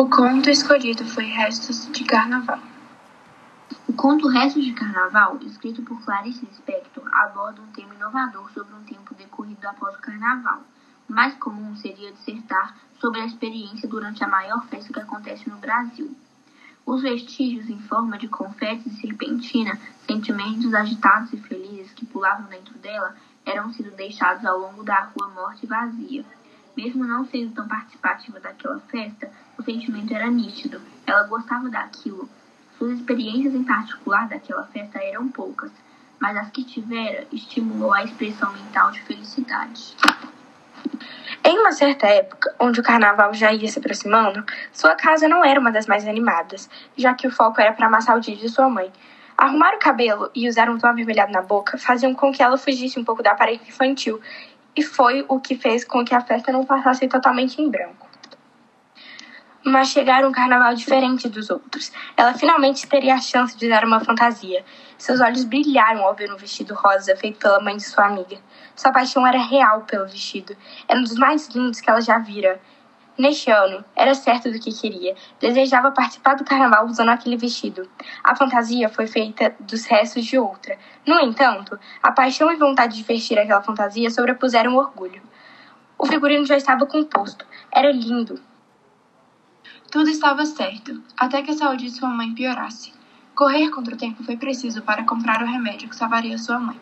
O conto escolhido foi Restos de Carnaval. O conto Restos de Carnaval, escrito por Clarice Lispector, aborda um tema inovador sobre um tempo decorrido após o Carnaval. O mais comum seria dissertar sobre a experiência durante a maior festa que acontece no Brasil. Os vestígios em forma de confetes e serpentina, sentimentos agitados e felizes que pulavam dentro dela, eram sido deixados ao longo da rua morte vazia. Mesmo não sendo tão participativa daquela festa, o sentimento era nítido. Ela gostava daquilo. Suas experiências em particular daquela festa eram poucas, mas as que tivera estimulou a expressão mental de felicidade. Em uma certa época, onde o carnaval já ia se aproximando, sua casa não era uma das mais animadas, já que o foco era para amassar o dia de sua mãe. Arrumar o cabelo e usar um tom avermelhado na boca faziam com que ela fugisse um pouco da aparência infantil, e foi o que fez com que a festa não passasse totalmente em branco mas chegar um carnaval diferente dos outros. Ela finalmente teria a chance de dar uma fantasia. Seus olhos brilharam ao ver um vestido rosa feito pela mãe de sua amiga. Sua paixão era real pelo vestido. Era um dos mais lindos que ela já vira. Neste ano, era certo do que queria. Desejava participar do carnaval usando aquele vestido. A fantasia foi feita dos restos de outra. No entanto, a paixão e vontade de vestir aquela fantasia sobrepuseram o orgulho. O figurino já estava composto. Era lindo, tudo estava certo, até que a saúde de sua mãe piorasse. Correr contra o tempo foi preciso para comprar o remédio que salvaria sua mãe.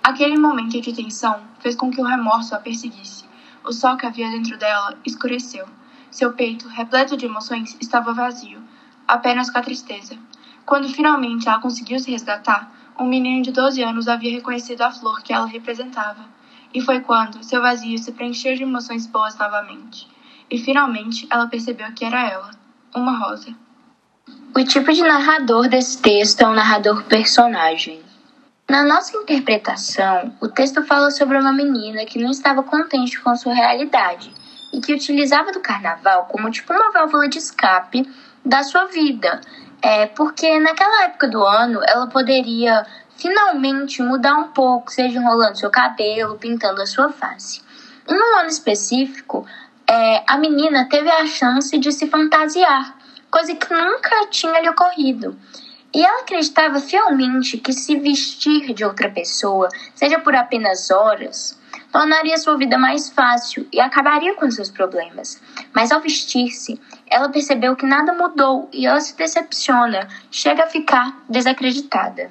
Aquele momento de tensão fez com que o remorso a perseguisse. O sol que havia dentro dela escureceu. Seu peito, repleto de emoções, estava vazio, apenas com a tristeza. Quando finalmente ela conseguiu se resgatar, um menino de 12 anos havia reconhecido a flor que ela representava. E foi quando seu vazio se preencheu de emoções boas novamente. E finalmente ela percebeu que era ela, uma rosa. O tipo de narrador desse texto é um narrador personagem. Na nossa interpretação, o texto fala sobre uma menina que não estava contente com sua realidade e que utilizava do carnaval como tipo uma válvula de escape da sua vida. É porque naquela época do ano ela poderia finalmente mudar um pouco, seja enrolando seu cabelo, pintando a sua face. Em um ano específico, é, a menina teve a chance de se fantasiar, coisa que nunca tinha lhe ocorrido. E ela acreditava fielmente que se vestir de outra pessoa, seja por apenas horas, tornaria sua vida mais fácil e acabaria com seus problemas. Mas ao vestir-se, ela percebeu que nada mudou e ela se decepciona, chega a ficar desacreditada.